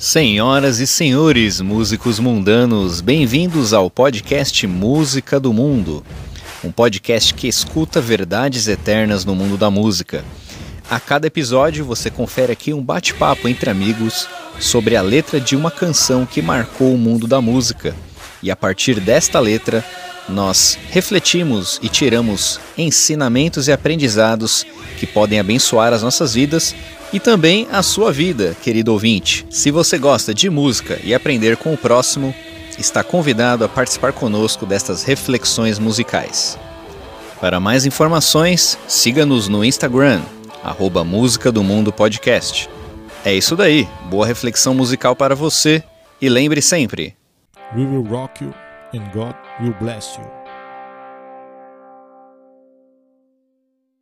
Senhoras e senhores, músicos mundanos, bem-vindos ao podcast Música do Mundo, um podcast que escuta verdades eternas no mundo da música. A cada episódio você confere aqui um bate-papo entre amigos sobre a letra de uma canção que marcou o mundo da música. E a partir desta letra, nós refletimos e tiramos ensinamentos e aprendizados que podem abençoar as nossas vidas e também a sua vida, querido ouvinte. Se você gosta de música e aprender com o próximo, está convidado a participar conosco destas reflexões musicais. Para mais informações, siga-nos no Instagram, arroba Música do Mundo Podcast. É isso daí, boa reflexão musical para você e lembre sempre: We will rock you and God will bless you.